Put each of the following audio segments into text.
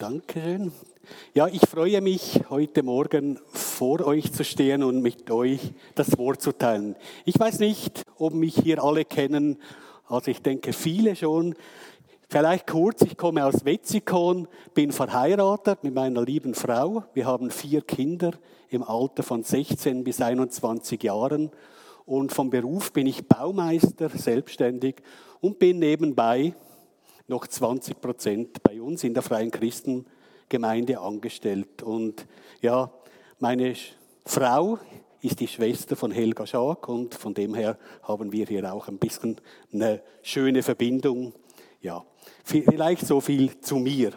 Dankeschön. Ja, ich freue mich, heute Morgen vor euch zu stehen und mit euch das Wort zu teilen. Ich weiß nicht, ob mich hier alle kennen, also ich denke viele schon. Vielleicht kurz, ich komme aus Wetzikon, bin verheiratet mit meiner lieben Frau. Wir haben vier Kinder im Alter von 16 bis 21 Jahren. Und vom Beruf bin ich Baumeister, selbstständig und bin nebenbei noch 20 Prozent bei uns in der Freien Christengemeinde angestellt. Und ja, meine Frau ist die Schwester von Helga Schaak und von dem her haben wir hier auch ein bisschen eine schöne Verbindung. Ja, vielleicht so viel zu mir.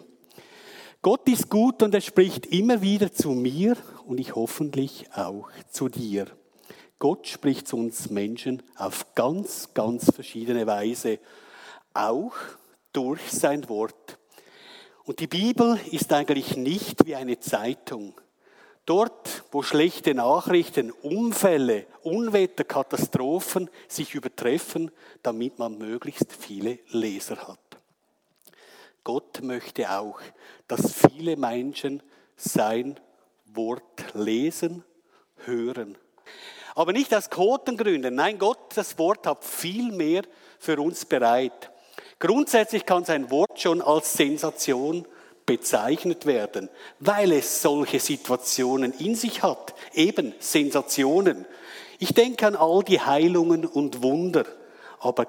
Gott ist gut und er spricht immer wieder zu mir und ich hoffentlich auch zu dir. Gott spricht zu uns Menschen auf ganz, ganz verschiedene Weise, auch durch sein Wort. Und die Bibel ist eigentlich nicht wie eine Zeitung. Dort, wo schlechte Nachrichten, Unfälle, Unwetter, Katastrophen sich übertreffen, damit man möglichst viele Leser hat. Gott möchte auch, dass viele Menschen sein Wort lesen, hören. Aber nicht aus Quotengründen. Nein, Gott, das Wort hat viel mehr für uns bereit. Grundsätzlich kann sein Wort schon als Sensation bezeichnet werden, weil es solche Situationen in sich hat, eben Sensationen. Ich denke an all die Heilungen und Wunder, aber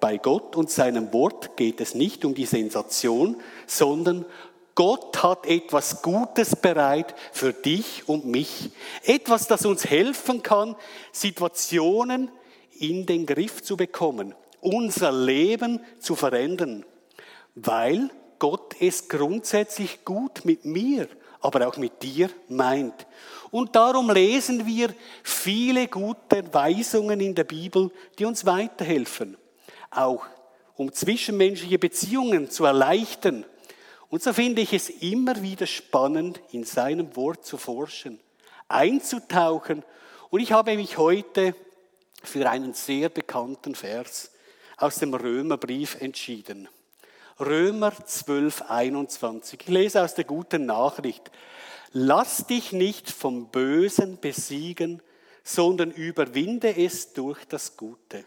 bei Gott und seinem Wort geht es nicht um die Sensation, sondern Gott hat etwas Gutes bereit für dich und mich. Etwas, das uns helfen kann, Situationen in den Griff zu bekommen unser Leben zu verändern, weil Gott es grundsätzlich gut mit mir, aber auch mit dir meint. Und darum lesen wir viele gute Weisungen in der Bibel, die uns weiterhelfen, auch um zwischenmenschliche Beziehungen zu erleichtern. Und so finde ich es immer wieder spannend, in seinem Wort zu forschen, einzutauchen. Und ich habe mich heute für einen sehr bekannten Vers aus dem Römerbrief entschieden. Römer 12, 21. Ich lese aus der guten Nachricht. Lass dich nicht vom Bösen besiegen, sondern überwinde es durch das Gute.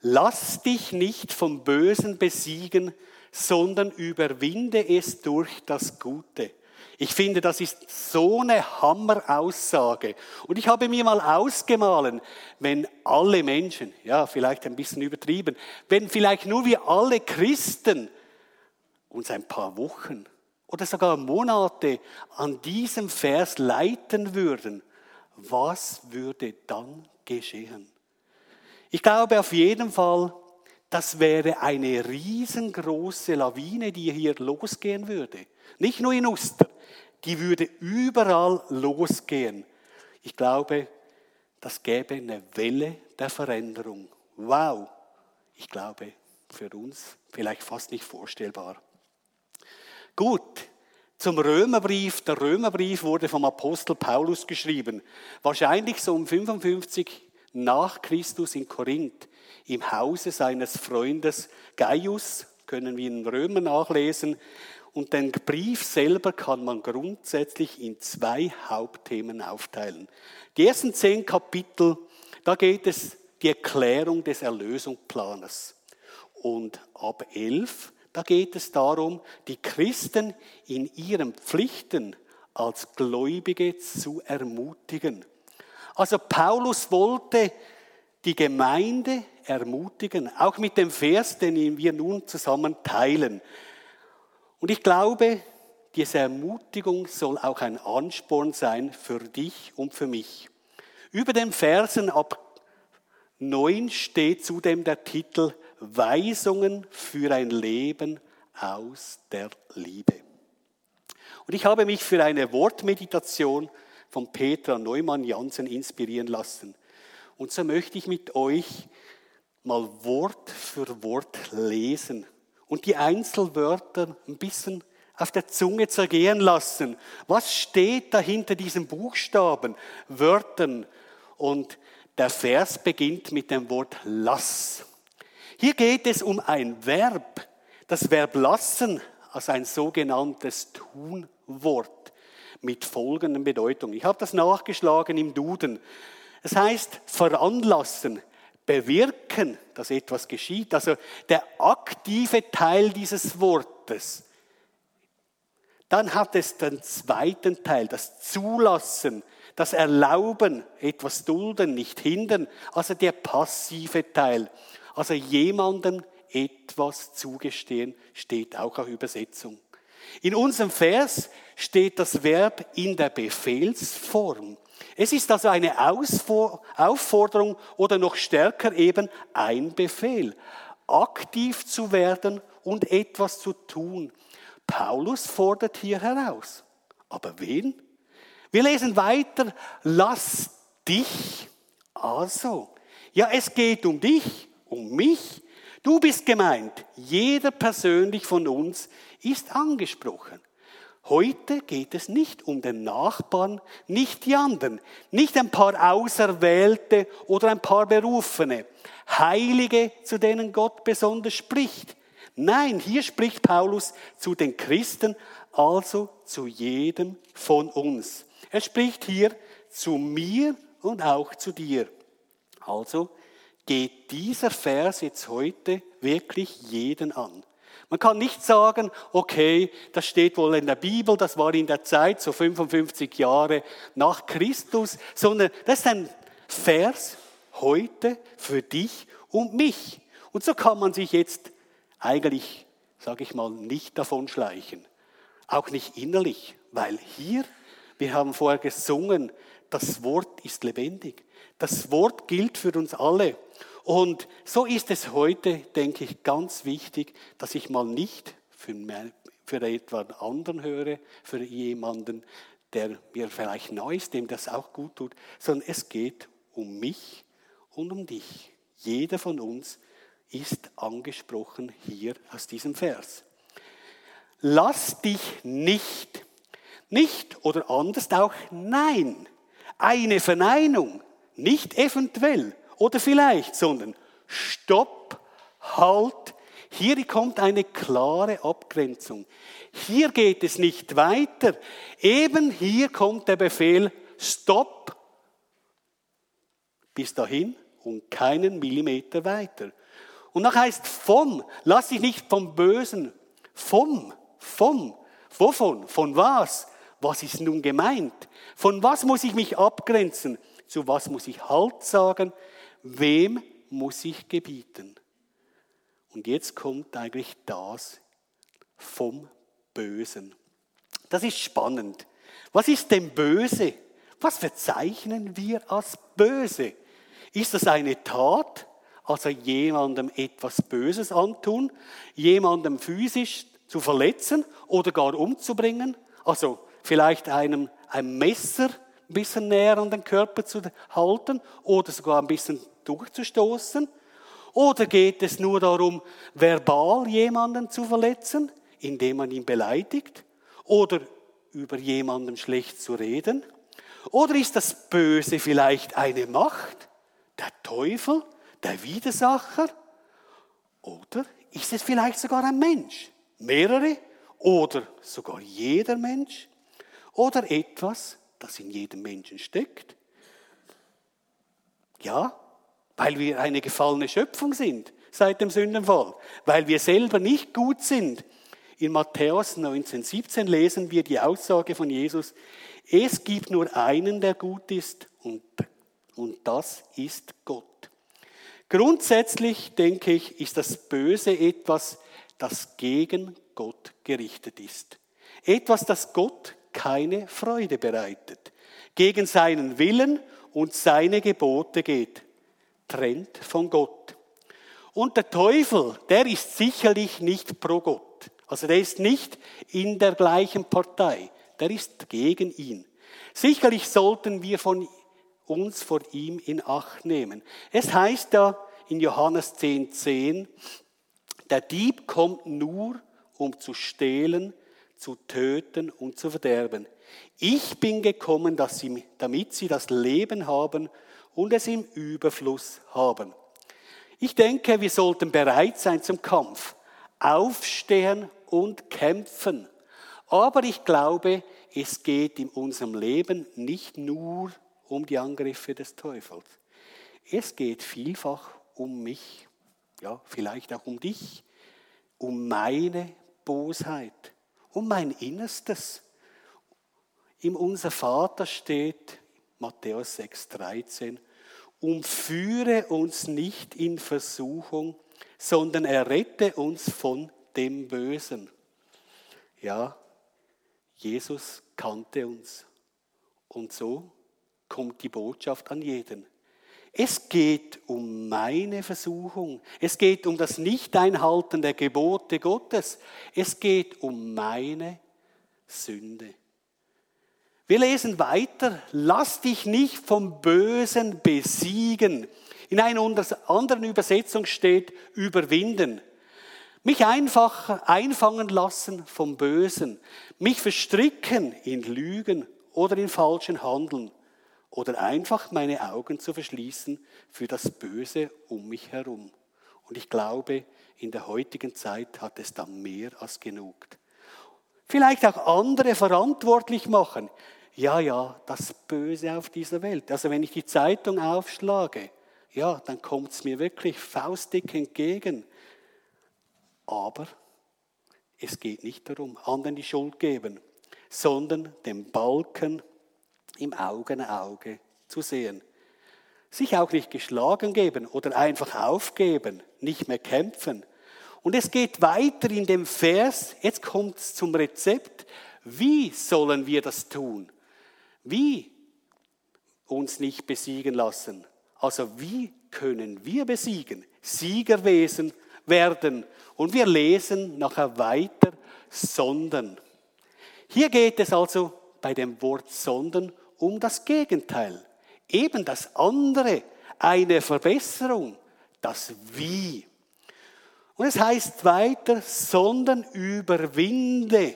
Lass dich nicht vom Bösen besiegen, sondern überwinde es durch das Gute. Ich finde, das ist so eine Hammeraussage. Und ich habe mir mal ausgemahlen, wenn alle Menschen, ja, vielleicht ein bisschen übertrieben, wenn vielleicht nur wir alle Christen uns ein paar Wochen oder sogar Monate an diesem Vers leiten würden, was würde dann geschehen? Ich glaube auf jeden Fall, das wäre eine riesengroße Lawine, die hier losgehen würde. Nicht nur in Uster, die würde überall losgehen. Ich glaube, das gäbe eine Welle der Veränderung. Wow, ich glaube, für uns vielleicht fast nicht vorstellbar. Gut, zum Römerbrief. Der Römerbrief wurde vom Apostel Paulus geschrieben. Wahrscheinlich so um 55 nach Christus in Korinth, im Hause seines Freundes Gaius, können wir in Römer nachlesen. Und den Brief selber kann man grundsätzlich in zwei Hauptthemen aufteilen. Die ersten zehn Kapitel, da geht es die Erklärung des Erlösungsplanes. Und ab elf, da geht es darum, die Christen in ihren Pflichten als Gläubige zu ermutigen. Also Paulus wollte die Gemeinde ermutigen, auch mit dem Vers, den wir nun zusammen teilen. Und ich glaube, diese Ermutigung soll auch ein Ansporn sein für dich und für mich. Über den Versen ab 9 steht zudem der Titel Weisungen für ein Leben aus der Liebe. Und ich habe mich für eine Wortmeditation von Petra Neumann Jansen inspirieren lassen. Und so möchte ich mit euch mal Wort für Wort lesen und die Einzelwörter ein bisschen auf der Zunge zergehen lassen. Was steht da hinter diesen Buchstaben, Wörtern? Und der Vers beginnt mit dem Wort lass. Hier geht es um ein Verb, das Verb lassen, als ein sogenanntes Tunwort mit folgenden Bedeutungen. Ich habe das nachgeschlagen im Duden. Es heißt veranlassen, bewirken, dass etwas geschieht. Also der aktive Teil dieses Wortes. Dann hat es den zweiten Teil, das Zulassen, das Erlauben, etwas dulden, nicht hindern. Also der passive Teil. Also jemandem etwas zugestehen, steht auch auf Übersetzung. In unserem Vers steht das Verb in der Befehlsform. Es ist also eine Aufforderung oder noch stärker eben ein Befehl, aktiv zu werden und etwas zu tun. Paulus fordert hier heraus. Aber wen? Wir lesen weiter, lass dich also. Ja, es geht um dich, um mich, Du bist gemeint. Jeder persönlich von uns ist angesprochen. Heute geht es nicht um den Nachbarn, nicht die anderen, nicht ein paar Auserwählte oder ein paar Berufene, Heilige, zu denen Gott besonders spricht. Nein, hier spricht Paulus zu den Christen, also zu jedem von uns. Er spricht hier zu mir und auch zu dir. Also geht dieser Vers jetzt heute wirklich jeden an. Man kann nicht sagen, okay, das steht wohl in der Bibel, das war in der Zeit, so 55 Jahre nach Christus, sondern das ist ein Vers heute für dich und mich. Und so kann man sich jetzt eigentlich, sage ich mal, nicht davon schleichen. Auch nicht innerlich, weil hier, wir haben vorher gesungen, das Wort ist lebendig. Das Wort gilt für uns alle. Und so ist es heute, denke ich, ganz wichtig, dass ich mal nicht für, mehr, für etwa einen anderen höre, für jemanden, der mir vielleicht neu ist, dem das auch gut tut, sondern es geht um mich und um dich. Jeder von uns ist angesprochen hier aus diesem Vers. Lass dich nicht, nicht oder anders auch nein, eine Verneinung, nicht eventuell oder vielleicht, sondern Stopp, Halt. Hier kommt eine klare Abgrenzung. Hier geht es nicht weiter. Eben hier kommt der Befehl Stopp. Bis dahin und keinen Millimeter weiter. Und nach heißt vom, lass dich nicht vom Bösen, vom, vom, wovon, von was? Was ist nun gemeint? Von was muss ich mich abgrenzen? Zu was muss ich Halt sagen? Wem muss ich gebieten? Und jetzt kommt eigentlich das vom Bösen. Das ist spannend. Was ist denn böse? Was verzeichnen wir als böse? Ist das eine Tat, also jemandem etwas Böses antun, jemandem physisch zu verletzen oder gar umzubringen? Also vielleicht einem ein Messer ein bisschen näher an den Körper zu halten oder sogar ein bisschen durchzustoßen? Oder geht es nur darum, verbal jemanden zu verletzen, indem man ihn beleidigt? Oder über jemanden schlecht zu reden? Oder ist das Böse vielleicht eine Macht, der Teufel, der Widersacher? Oder ist es vielleicht sogar ein Mensch, mehrere oder sogar jeder Mensch? Oder etwas, das in jedem Menschen steckt? Ja, weil wir eine gefallene Schöpfung sind seit dem Sündenfall, weil wir selber nicht gut sind. In Matthäus 19, 17 lesen wir die Aussage von Jesus, es gibt nur einen, der gut ist und, und das ist Gott. Grundsätzlich, denke ich, ist das Böse etwas, das gegen Gott gerichtet ist. Etwas, das Gott keine Freude bereitet, gegen seinen Willen und seine Gebote geht trennt von Gott. Und der Teufel, der ist sicherlich nicht pro Gott. Also der ist nicht in der gleichen Partei. Der ist gegen ihn. Sicherlich sollten wir von uns vor ihm in Acht nehmen. Es heißt da in Johannes 10,10, 10, der Dieb kommt nur, um zu stehlen, zu töten und zu verderben. Ich bin gekommen, dass sie, damit sie das Leben haben und es im Überfluss haben. Ich denke, wir sollten bereit sein zum Kampf, aufstehen und kämpfen. Aber ich glaube, es geht in unserem Leben nicht nur um die Angriffe des Teufels. Es geht vielfach um mich, ja, vielleicht auch um dich, um meine Bosheit, um mein Innerstes. Im Unser Vater steht, Matthäus 6,13, umführe uns nicht in Versuchung, sondern errette uns von dem Bösen. Ja, Jesus kannte uns. Und so kommt die Botschaft an jeden. Es geht um meine Versuchung. Es geht um das Nicht-Einhalten der Gebote Gottes. Es geht um meine Sünde. Wir lesen weiter. Lass dich nicht vom Bösen besiegen. In einer anderen Übersetzung steht überwinden. Mich einfach einfangen lassen vom Bösen. Mich verstricken in Lügen oder in falschen Handeln oder einfach meine Augen zu verschließen für das Böse um mich herum. Und ich glaube, in der heutigen Zeit hat es da mehr als genug. Vielleicht auch andere verantwortlich machen. Ja, ja, das Böse auf dieser Welt. Also wenn ich die Zeitung aufschlage, ja, dann kommt es mir wirklich faustdick entgegen. Aber es geht nicht darum, anderen die Schuld geben, sondern dem Balken im Auge Auge zu sehen. Sich auch nicht geschlagen geben oder einfach aufgeben, nicht mehr kämpfen. Und es geht weiter in dem Vers, jetzt kommt es zum Rezept, wie sollen wir das tun? Wie uns nicht besiegen lassen? Also wie können wir besiegen? Siegerwesen werden. Und wir lesen nachher weiter, sondern. Hier geht es also bei dem Wort sondern um das Gegenteil. Eben das andere, eine Verbesserung, das Wie. Und es heißt weiter, sondern überwinde.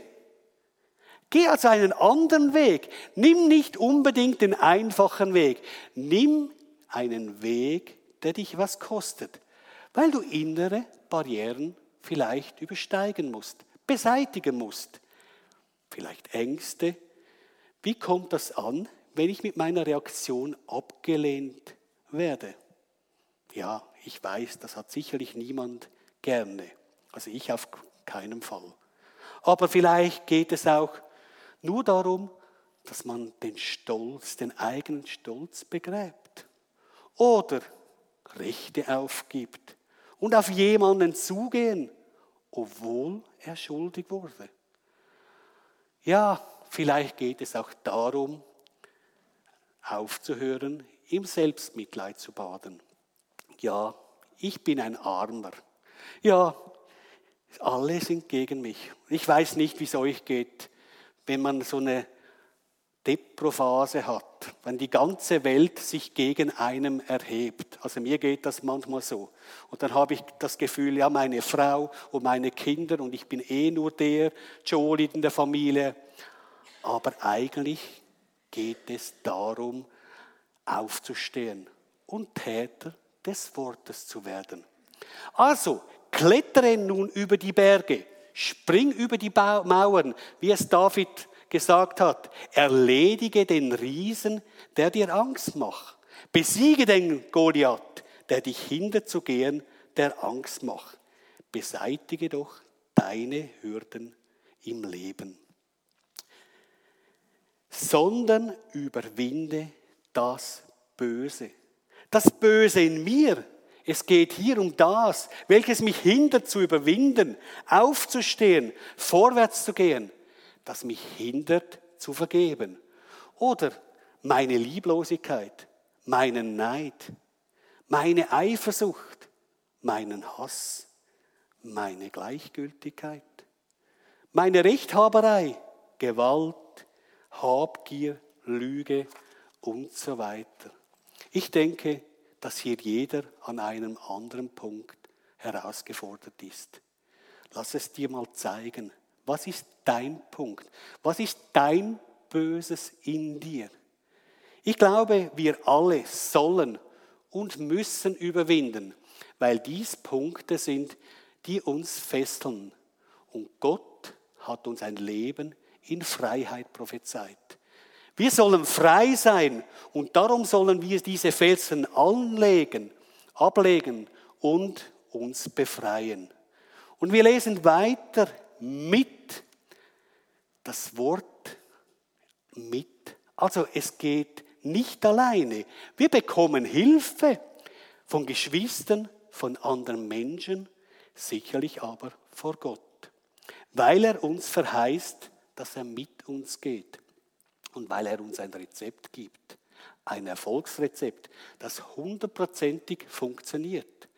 Geh also einen anderen Weg. Nimm nicht unbedingt den einfachen Weg. Nimm einen Weg, der dich was kostet, weil du innere Barrieren vielleicht übersteigen musst, beseitigen musst. Vielleicht Ängste, wie kommt das an, wenn ich mit meiner Reaktion abgelehnt werde? Ja, ich weiß, das hat sicherlich niemand gerne. Also ich auf keinen Fall. Aber vielleicht geht es auch nur darum, dass man den Stolz, den eigenen Stolz begräbt. Oder Rechte aufgibt und auf jemanden zugehen, obwohl er schuldig wurde. Ja, Vielleicht geht es auch darum, aufzuhören, im Selbstmitleid zu baden. Ja, ich bin ein Armer. Ja, alle sind gegen mich. Ich weiß nicht, wie es euch geht, wenn man so eine Deprophase hat, wenn die ganze Welt sich gegen einem erhebt. Also mir geht das manchmal so. Und dann habe ich das Gefühl, ja, meine Frau und meine Kinder und ich bin eh nur der Joel in der Familie aber eigentlich geht es darum, aufzustehen und Täter des Wortes zu werden. Also, klettere nun über die Berge, spring über die Mauern, wie es David gesagt hat. Erledige den Riesen, der dir Angst macht. Besiege den Goliath, der dich hindert zu gehen, der Angst macht. Beseitige doch deine Hürden im Leben sondern überwinde das Böse. Das Böse in mir. Es geht hier um das, welches mich hindert zu überwinden, aufzustehen, vorwärts zu gehen, das mich hindert zu vergeben. Oder meine Lieblosigkeit, meinen Neid, meine Eifersucht, meinen Hass, meine Gleichgültigkeit, meine Rechthaberei, Gewalt, Habgier, Lüge und so weiter. Ich denke, dass hier jeder an einem anderen Punkt herausgefordert ist. Lass es dir mal zeigen. Was ist dein Punkt? Was ist dein Böses in dir? Ich glaube, wir alle sollen und müssen überwinden, weil dies Punkte sind, die uns fesseln. Und Gott hat uns ein Leben in Freiheit prophezeit. Wir sollen frei sein und darum sollen wir diese Felsen anlegen, ablegen und uns befreien. Und wir lesen weiter mit das Wort mit. Also es geht nicht alleine. Wir bekommen Hilfe von Geschwistern, von anderen Menschen, sicherlich aber vor Gott, weil er uns verheißt, dass er mit uns geht und weil er uns ein Rezept gibt, ein Erfolgsrezept, das hundertprozentig funktioniert.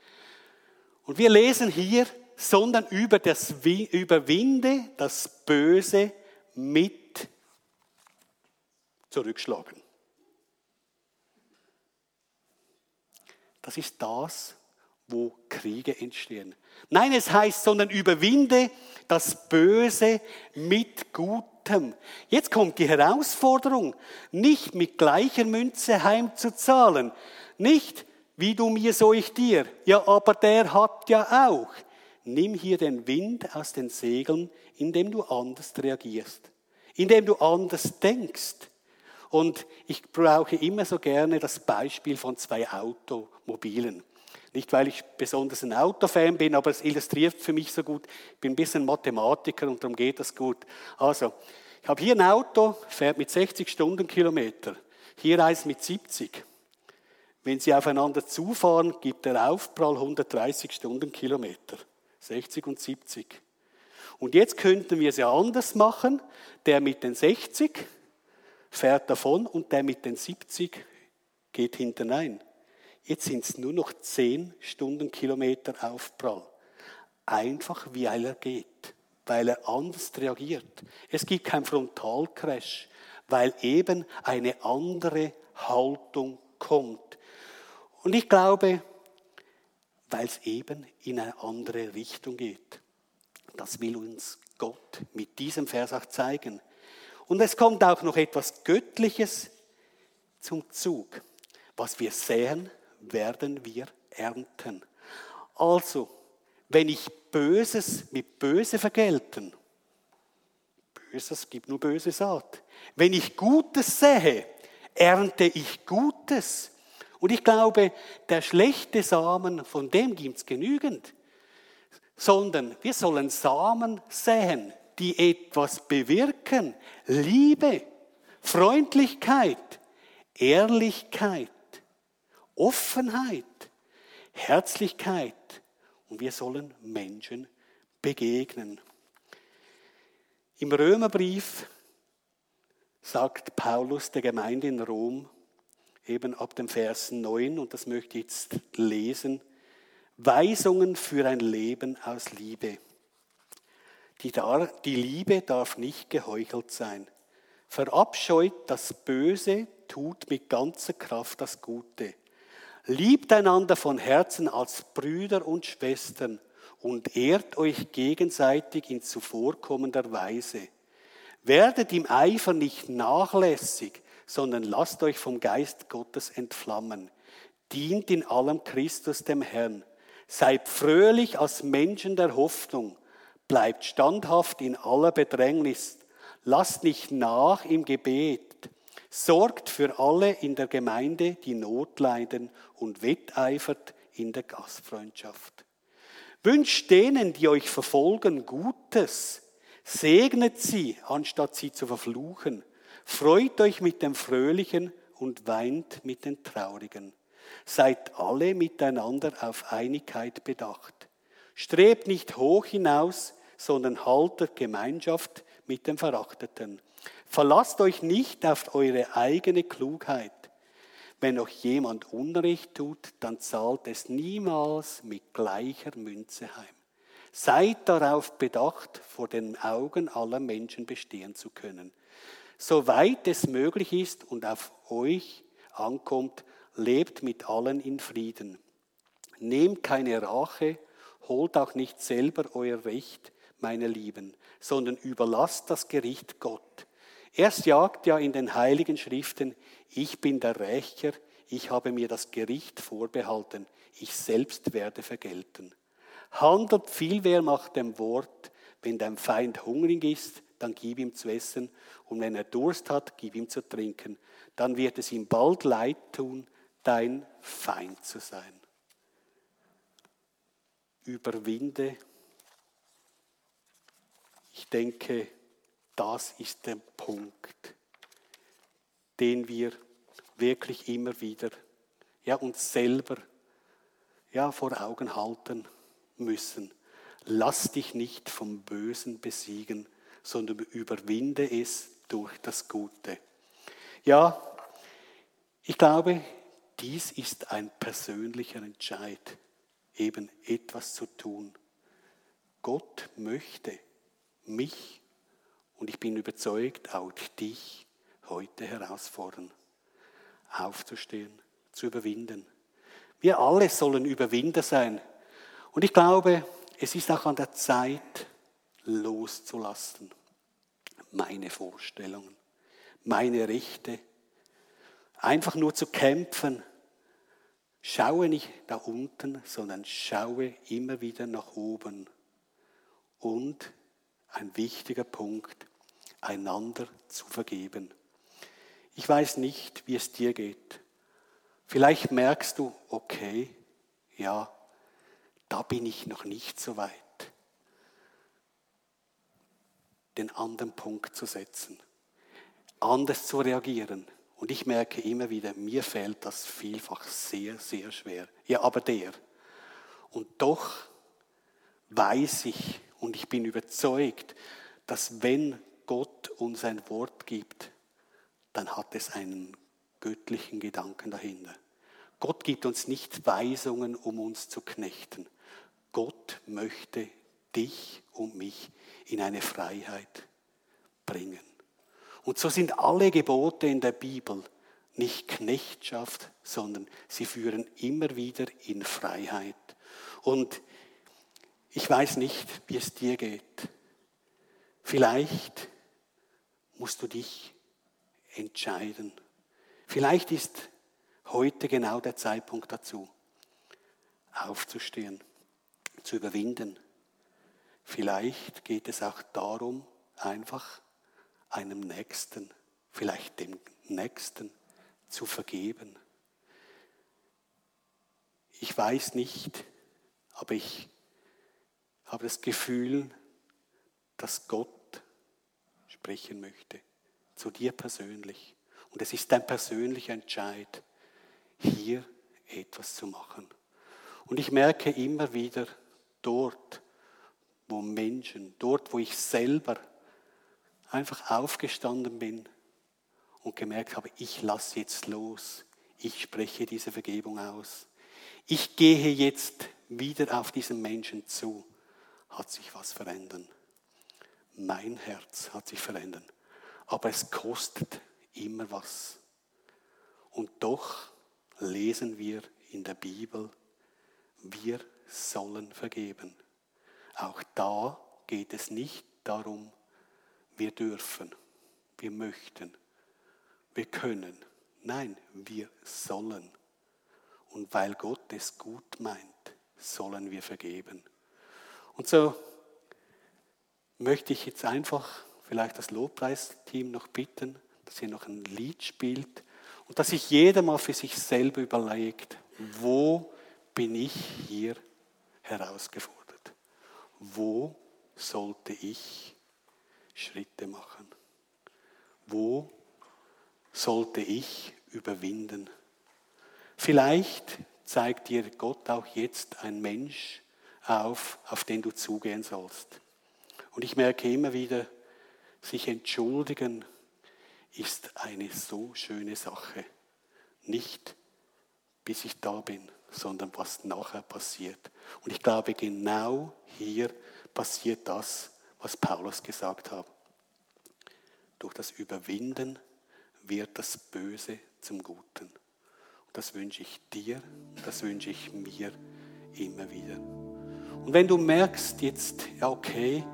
Und wir lesen hier, sondern über das Überwinde das Böse mit zurückschlagen. Das ist das, wo Kriege entstehen. Nein, es heißt, sondern überwinde das Böse mit Gutem. Jetzt kommt die Herausforderung, nicht mit gleicher Münze heimzuzahlen, nicht wie du mir, so ich dir. Ja, aber der hat ja auch. Nimm hier den Wind aus den Segeln, indem du anders reagierst, indem du anders denkst. Und ich brauche immer so gerne das Beispiel von zwei Automobilen. Nicht, weil ich besonders ein Autofan bin, aber es illustriert für mich so gut. Ich bin ein bisschen Mathematiker und darum geht das gut. Also, ich habe hier ein Auto, fährt mit 60 Stundenkilometer. Hier eins mit 70. Wenn sie aufeinander zufahren, gibt der Aufprall 130 Stundenkilometer. 60 und 70. Und jetzt könnten wir es ja anders machen. Der mit den 60 fährt davon und der mit den 70 geht hinternein. Jetzt sind es nur noch 10 Stundenkilometer Aufprall. Einfach weil er geht, weil er anders reagiert. Es gibt keinen Frontalcrash, weil eben eine andere Haltung kommt. Und ich glaube, weil es eben in eine andere Richtung geht. Das will uns Gott mit diesem Vers auch zeigen. Und es kommt auch noch etwas Göttliches zum Zug. Was wir säen, werden wir ernten. Also, wenn ich Böses mit Böse vergelten, Böses gibt nur böse Saat. Wenn ich Gutes sähe, ernte ich Gutes. Und ich glaube, der schlechte Samen, von dem gibt es genügend. Sondern wir sollen Samen säen, die etwas bewirken. Liebe, Freundlichkeit, Ehrlichkeit, Offenheit, Herzlichkeit. Und wir sollen Menschen begegnen. Im Römerbrief sagt Paulus der Gemeinde in Rom, eben ab dem Vers 9, und das möchte ich jetzt lesen, Weisungen für ein Leben aus Liebe. Die, Liebe darf nicht geheuchelt sein. Verabscheut das Böse, tut mit ganzer Kraft das Gute. Liebt einander von Herzen als Brüder und Schwestern und ehrt euch gegenseitig in zuvorkommender Weise. Werdet im Eifer nicht nachlässig, sondern lasst euch vom Geist Gottes entflammen. Dient in allem Christus dem Herrn. Seid fröhlich als Menschen der Hoffnung Bleibt standhaft in aller Bedrängnis. Lasst nicht nach im Gebet. Sorgt für alle in der Gemeinde, die Not leiden und wetteifert in der Gastfreundschaft. Wünscht denen, die euch verfolgen, Gutes. Segnet sie, anstatt sie zu verfluchen. Freut euch mit dem Fröhlichen und weint mit den Traurigen. Seid alle miteinander auf Einigkeit bedacht. Strebt nicht hoch hinaus, sondern haltet Gemeinschaft mit dem Verachteten. Verlasst euch nicht auf eure eigene Klugheit. Wenn euch jemand Unrecht tut, dann zahlt es niemals mit gleicher Münze heim. Seid darauf bedacht, vor den Augen aller Menschen bestehen zu können. Soweit es möglich ist und auf euch ankommt, lebt mit allen in Frieden. Nehmt keine Rache, holt auch nicht selber euer Recht, meine Lieben, sondern überlasst das Gericht Gott. Erst jagt ja in den heiligen Schriften, ich bin der Rächer, ich habe mir das Gericht vorbehalten, ich selbst werde vergelten. Handelt viel mehr nach dem Wort, wenn dein Feind hungrig ist, dann gib ihm zu essen, und wenn er Durst hat, gib ihm zu trinken. Dann wird es ihm bald leid tun, dein Feind zu sein. Überwinde. Ich denke, das ist der Punkt, den wir wirklich immer wieder ja, uns selber ja, vor Augen halten müssen. Lass dich nicht vom Bösen besiegen, sondern überwinde es durch das Gute. Ja, ich glaube, dies ist ein persönlicher Entscheid, eben etwas zu tun. Gott möchte mich und ich bin überzeugt, auch dich heute herausfordern, aufzustehen, zu überwinden. Wir alle sollen Überwinder sein. Und ich glaube, es ist auch an der Zeit, loszulassen. Meine Vorstellungen, meine Rechte. Einfach nur zu kämpfen. Schaue nicht da unten, sondern schaue immer wieder nach oben. Und ein wichtiger Punkt, einander zu vergeben. Ich weiß nicht, wie es dir geht. Vielleicht merkst du, okay, ja, da bin ich noch nicht so weit, den anderen Punkt zu setzen, anders zu reagieren. Und ich merke immer wieder, mir fällt das vielfach sehr, sehr schwer. Ja, aber der. Und doch weiß ich und ich bin überzeugt, dass wenn Gott uns ein Wort gibt, dann hat es einen göttlichen Gedanken dahinter. Gott gibt uns nicht Weisungen, um uns zu knechten. Gott möchte dich und mich in eine Freiheit bringen. Und so sind alle Gebote in der Bibel nicht Knechtschaft, sondern sie führen immer wieder in Freiheit. Und ich weiß nicht, wie es dir geht. Vielleicht musst du dich entscheiden. Vielleicht ist heute genau der Zeitpunkt dazu, aufzustehen zu überwinden. Vielleicht geht es auch darum, einfach einem Nächsten, vielleicht dem Nächsten zu vergeben. Ich weiß nicht, aber ich habe das Gefühl, dass Gott sprechen möchte, zu dir persönlich. Und es ist dein persönlicher Entscheid, hier etwas zu machen. Und ich merke immer wieder, dort, wo Menschen, dort, wo ich selber einfach aufgestanden bin und gemerkt habe, ich lasse jetzt los, ich spreche diese Vergebung aus. Ich gehe jetzt wieder auf diesen Menschen zu, hat sich was verändert. Mein Herz hat sich verändert. Aber es kostet immer was. Und doch lesen wir in der Bibel, wir sollen vergeben. Auch da geht es nicht darum, wir dürfen, wir möchten, wir können. Nein, wir sollen. Und weil Gott es gut meint, sollen wir vergeben. Und so möchte ich jetzt einfach vielleicht das Lobpreisteam noch bitten, dass ihr noch ein Lied spielt und dass sich jeder mal für sich selber überlegt, wo bin ich hier herausgefordert? Wo sollte ich Schritte machen? Wo sollte ich überwinden? Vielleicht zeigt dir Gott auch jetzt ein Mensch auf, auf den du zugehen sollst. Und ich merke immer wieder, sich entschuldigen ist eine so schöne Sache. Nicht bis ich da bin, sondern was nachher passiert. Und ich glaube, genau hier passiert das, was Paulus gesagt hat. Durch das Überwinden wird das Böse zum Guten. Und das wünsche ich dir, das wünsche ich mir immer wieder. Und wenn du merkst jetzt, ja okay,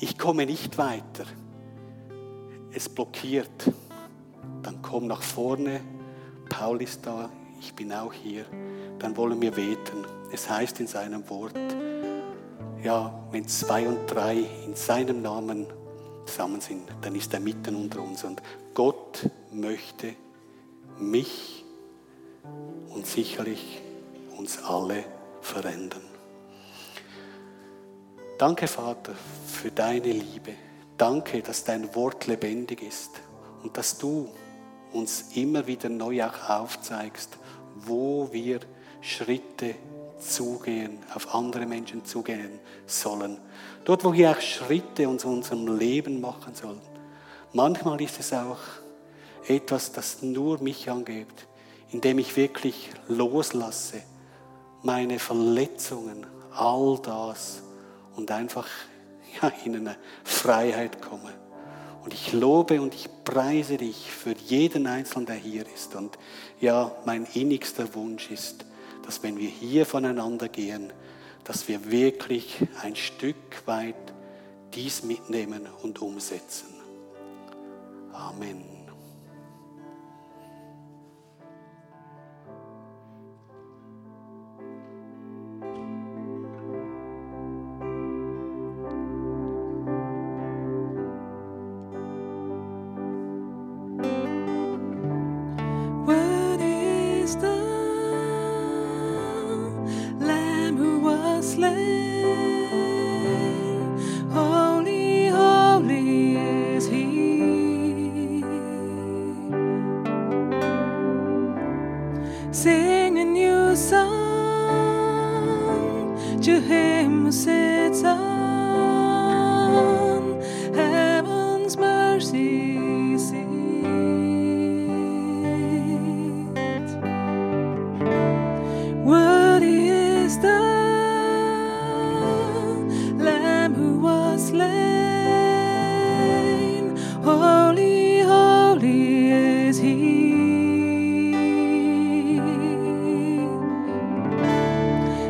ich komme nicht weiter, es blockiert, dann komm nach vorne. Paul ist da, ich bin auch hier. Dann wollen wir beten. Es heißt in seinem Wort, ja, wenn zwei und drei in seinem Namen zusammen sind, dann ist er mitten unter uns. Und Gott möchte mich und sicherlich uns alle verändern. Danke, Vater, für deine Liebe. Danke, dass dein Wort lebendig ist und dass du uns immer wieder neu auch aufzeigst, wo wir Schritte zugehen, auf andere Menschen zugehen sollen. Dort, wo wir auch Schritte in unserem Leben machen sollen. Manchmal ist es auch etwas, das nur mich angeht, indem ich wirklich loslasse, meine Verletzungen, all das und einfach ja, in eine Freiheit komme. Und ich lobe und ich preise dich für jeden Einzelnen, der hier ist. Und ja, mein innigster Wunsch ist, dass wenn wir hier voneinander gehen, dass wir wirklich ein Stück weit dies mitnehmen und umsetzen. Amen.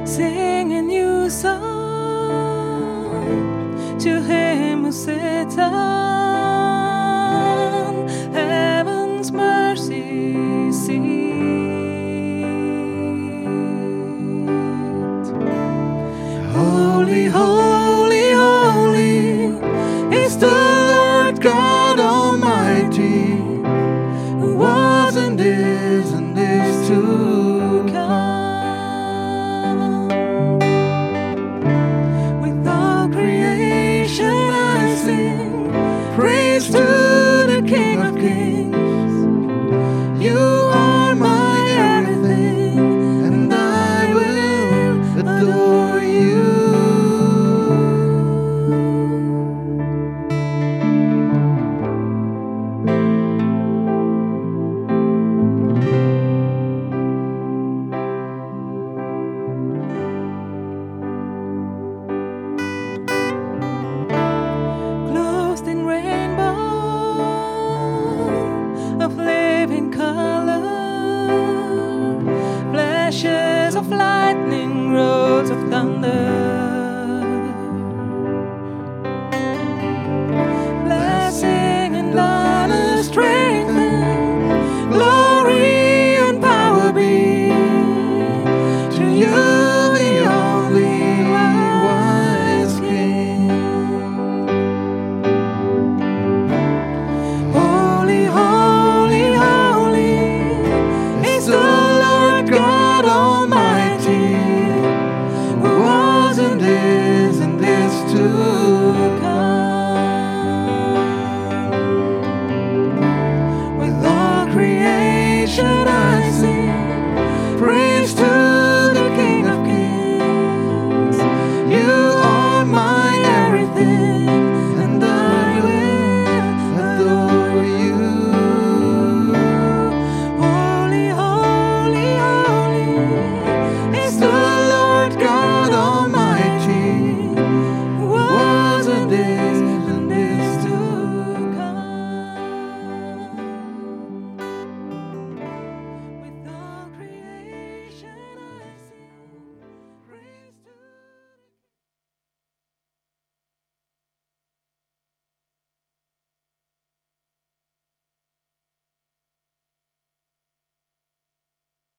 singing you song to him who sits high.